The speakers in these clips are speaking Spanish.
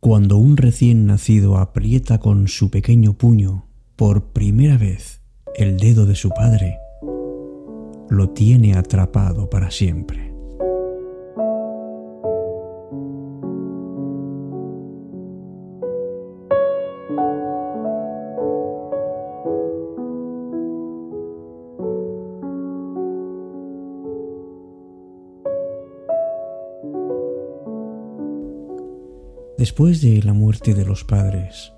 Cuando un recién nacido aprieta con su pequeño puño por primera vez el dedo de su padre, lo tiene atrapado para siempre. Después de la muerte de los padres,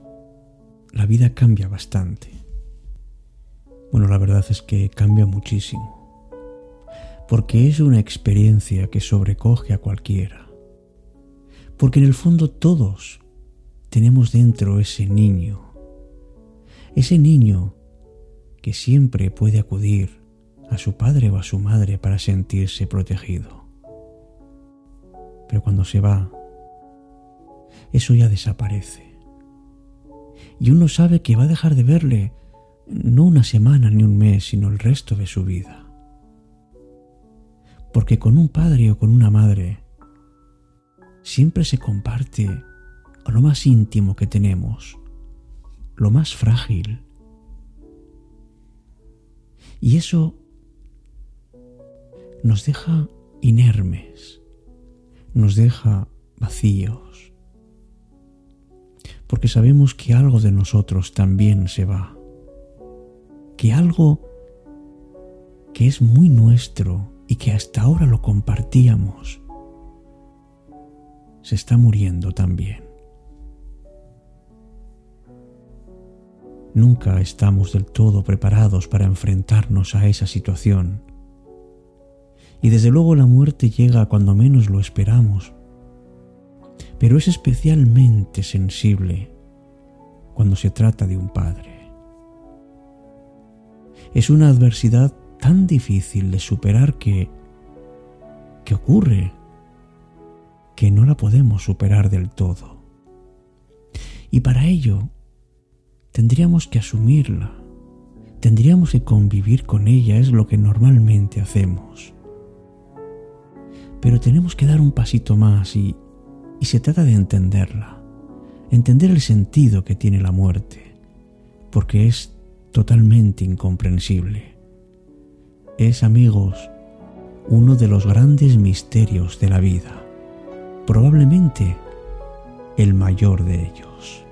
la vida cambia bastante. Bueno, la verdad es que cambia muchísimo, porque es una experiencia que sobrecoge a cualquiera, porque en el fondo todos tenemos dentro ese niño, ese niño que siempre puede acudir a su padre o a su madre para sentirse protegido. Pero cuando se va, eso ya desaparece. Y uno sabe que va a dejar de verle no una semana ni un mes, sino el resto de su vida. Porque con un padre o con una madre siempre se comparte lo más íntimo que tenemos, lo más frágil. Y eso nos deja inermes, nos deja vacíos, porque sabemos que algo de nosotros también se va, que algo que es muy nuestro y que hasta ahora lo compartíamos, se está muriendo también. Nunca estamos del todo preparados para enfrentarnos a esa situación. Y desde luego la muerte llega cuando menos lo esperamos pero es especialmente sensible cuando se trata de un padre. Es una adversidad tan difícil de superar que, que ocurre que no la podemos superar del todo. Y para ello tendríamos que asumirla, tendríamos que convivir con ella, es lo que normalmente hacemos. Pero tenemos que dar un pasito más y y se trata de entenderla, entender el sentido que tiene la muerte, porque es totalmente incomprensible. Es, amigos, uno de los grandes misterios de la vida, probablemente el mayor de ellos.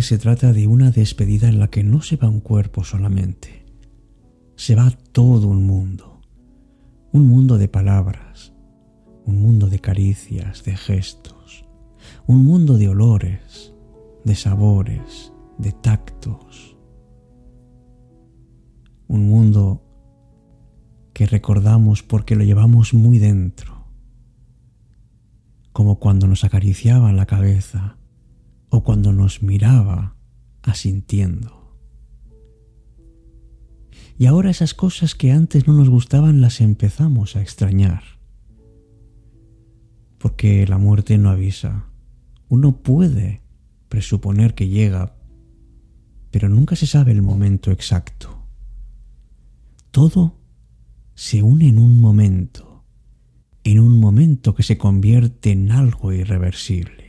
Se trata de una despedida en la que no se va un cuerpo solamente, se va todo un mundo, un mundo de palabras, un mundo de caricias, de gestos, un mundo de olores, de sabores, de tactos, un mundo que recordamos porque lo llevamos muy dentro, como cuando nos acariciaban la cabeza, o cuando nos miraba asintiendo. Y ahora esas cosas que antes no nos gustaban las empezamos a extrañar. Porque la muerte no avisa. Uno puede presuponer que llega, pero nunca se sabe el momento exacto. Todo se une en un momento, en un momento que se convierte en algo irreversible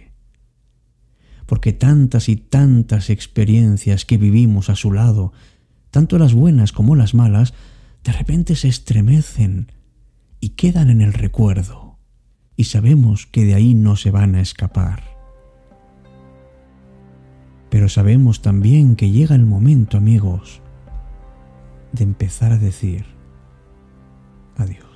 porque tantas y tantas experiencias que vivimos a su lado, tanto las buenas como las malas, de repente se estremecen y quedan en el recuerdo, y sabemos que de ahí no se van a escapar. Pero sabemos también que llega el momento, amigos, de empezar a decir adiós.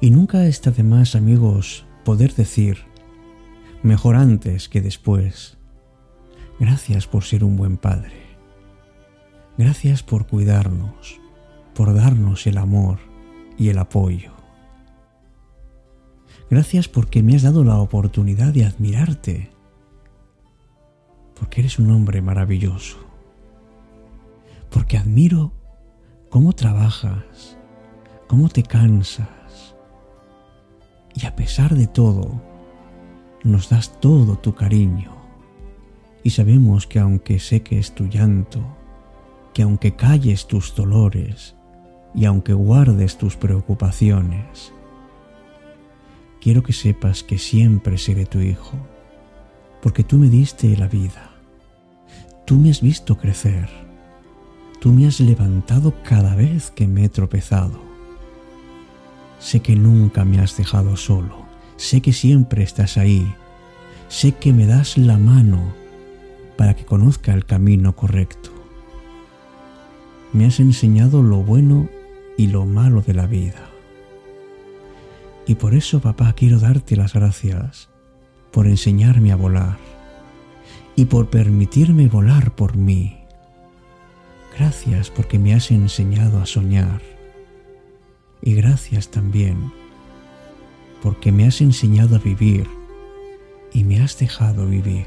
Y nunca está de más, amigos, poder decir, mejor antes que después. Gracias por ser un buen padre. Gracias por cuidarnos, por darnos el amor y el apoyo. Gracias porque me has dado la oportunidad de admirarte, porque eres un hombre maravilloso, porque admiro cómo trabajas, cómo te cansas, y a pesar de todo, nos das todo tu cariño, y sabemos que aunque sé que es tu llanto, que aunque calles tus dolores y aunque guardes tus preocupaciones, quiero que sepas que siempre seré tu hijo, porque tú me diste la vida, tú me has visto crecer, tú me has levantado cada vez que me he tropezado. Sé que nunca me has dejado solo, sé que siempre estás ahí, sé que me das la mano para que conozca el camino correcto. Me has enseñado lo bueno y lo malo de la vida. Y por eso, papá, quiero darte las gracias por enseñarme a volar y por permitirme volar por mí. Gracias porque me has enseñado a soñar. Y gracias también porque me has enseñado a vivir y me has dejado vivir.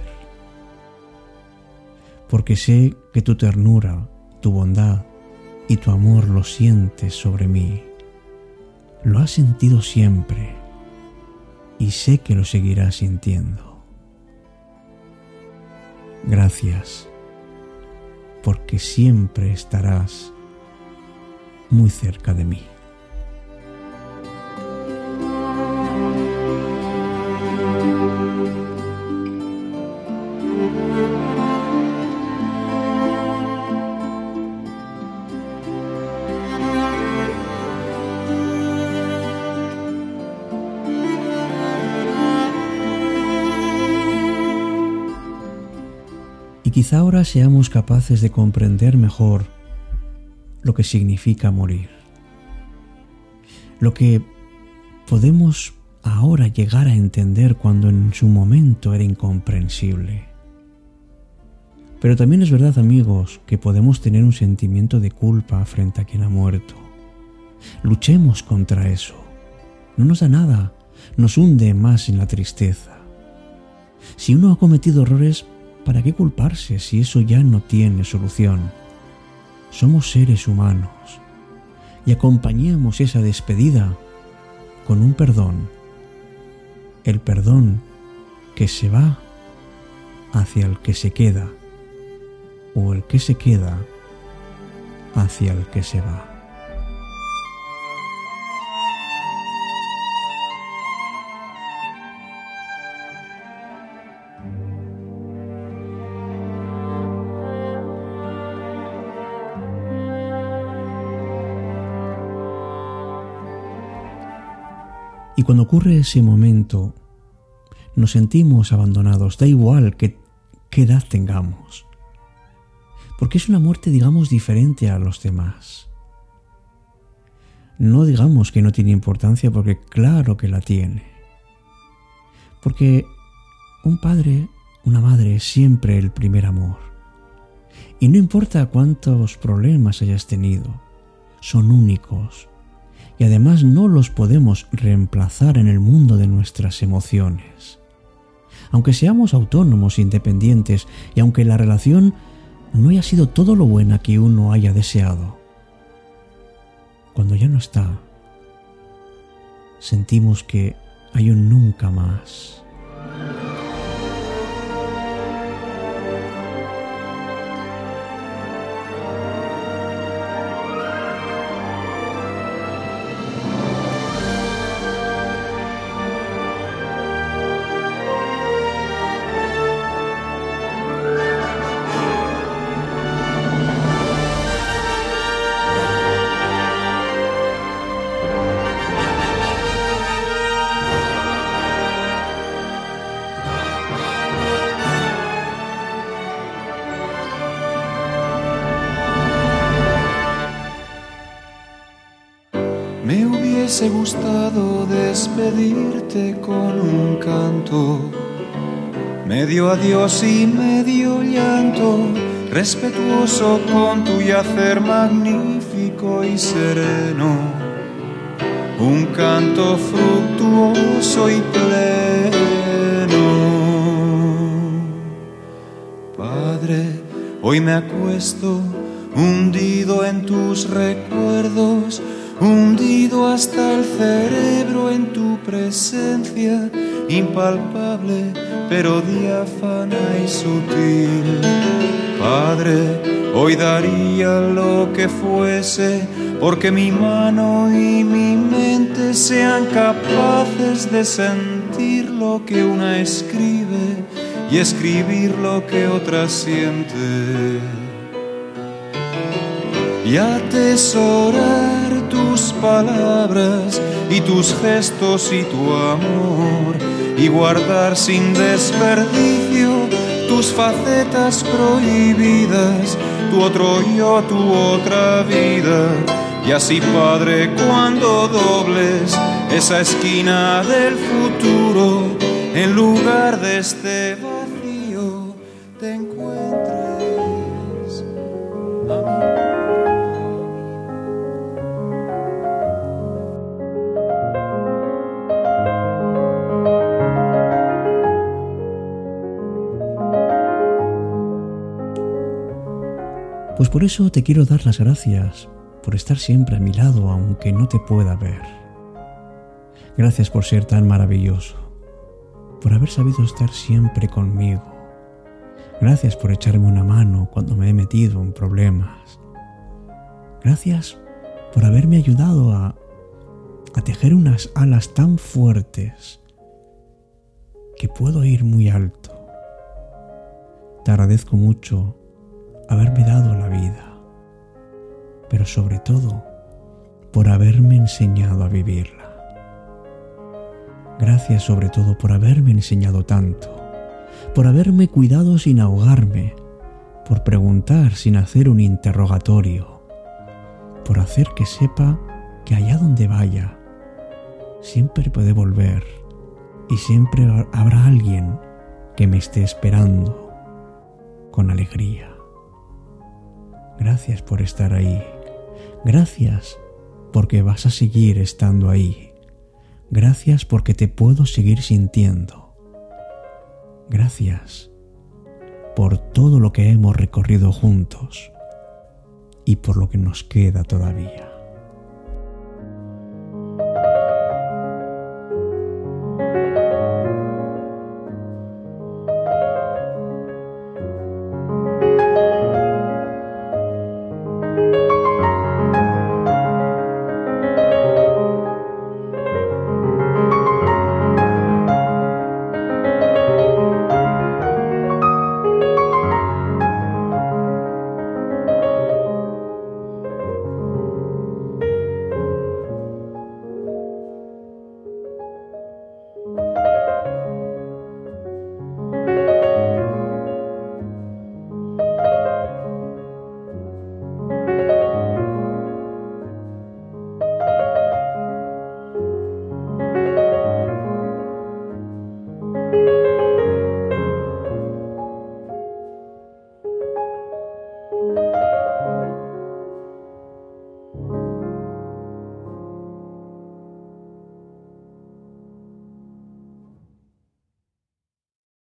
Porque sé que tu ternura, tu bondad y tu amor lo sientes sobre mí lo has sentido siempre y sé que lo seguirás sintiendo. Gracias, porque siempre estarás muy cerca de mí. Quizá ahora seamos capaces de comprender mejor lo que significa morir. Lo que podemos ahora llegar a entender cuando en su momento era incomprensible. Pero también es verdad, amigos, que podemos tener un sentimiento de culpa frente a quien ha muerto. Luchemos contra eso. No nos da nada, nos hunde más en la tristeza. Si uno ha cometido errores, ¿Para qué culparse si eso ya no tiene solución? Somos seres humanos y acompañemos esa despedida con un perdón. El perdón que se va hacia el que se queda o el que se queda hacia el que se va. Y cuando ocurre ese momento, nos sentimos abandonados, da igual qué, edad tengamos. Porque es una muerte, digamos, diferente a los demás. No digamos que no tiene importancia porque claro que la tiene. Porque un padre, una madre es siempre el primer amor. Y no importa cuántos problemas hayas tenido, son únicos, y además no los podemos reemplazar en el mundo de nuestras emociones. Aunque seamos autónomos, independientes y aunque la relación no haya sido todo lo buena que uno haya deseado, cuando ya no está, sentimos que hay un nunca más. Hubiese gustado despedirte con un canto medio adiós y medio llanto, respetuoso con tu yacer magnífico y sereno, un canto fructuoso y pleno. Padre, hoy me acuesto hundido en tus recuerdos, hundido hasta el cerebro en tu presencia, impalpable pero diáfana y sutil. Padre, hoy daría lo que fuese porque mi mano y mi mente sean capaces de sentir lo que una escribe y escribir lo que otra siente y atesorar tus palabras y tus gestos y tu amor y guardar sin desperdicio tus facetas prohibidas, tu otro yo, tu otra vida. Y así, Padre, cuando dobles esa esquina del futuro, en lugar de este Pues por eso te quiero dar las gracias, por estar siempre a mi lado aunque no te pueda ver. Gracias por ser tan maravilloso, por haber sabido estar siempre conmigo. Gracias por echarme una mano cuando me he metido en problemas. Gracias por haberme ayudado a, a tejer unas alas tan fuertes que puedo ir muy alto. Te agradezco mucho haberme dado la vida, pero sobre todo por haberme enseñado a vivirla. Gracias sobre todo por haberme enseñado tanto, por haberme cuidado sin ahogarme, por preguntar sin hacer un interrogatorio, por hacer que sepa que allá donde vaya, siempre puede volver y siempre habrá alguien que me esté esperando con alegría. Gracias por estar ahí. Gracias porque vas a seguir estando ahí. Gracias porque te puedo seguir sintiendo. Gracias por todo lo que hemos recorrido juntos y por lo que nos queda todavía.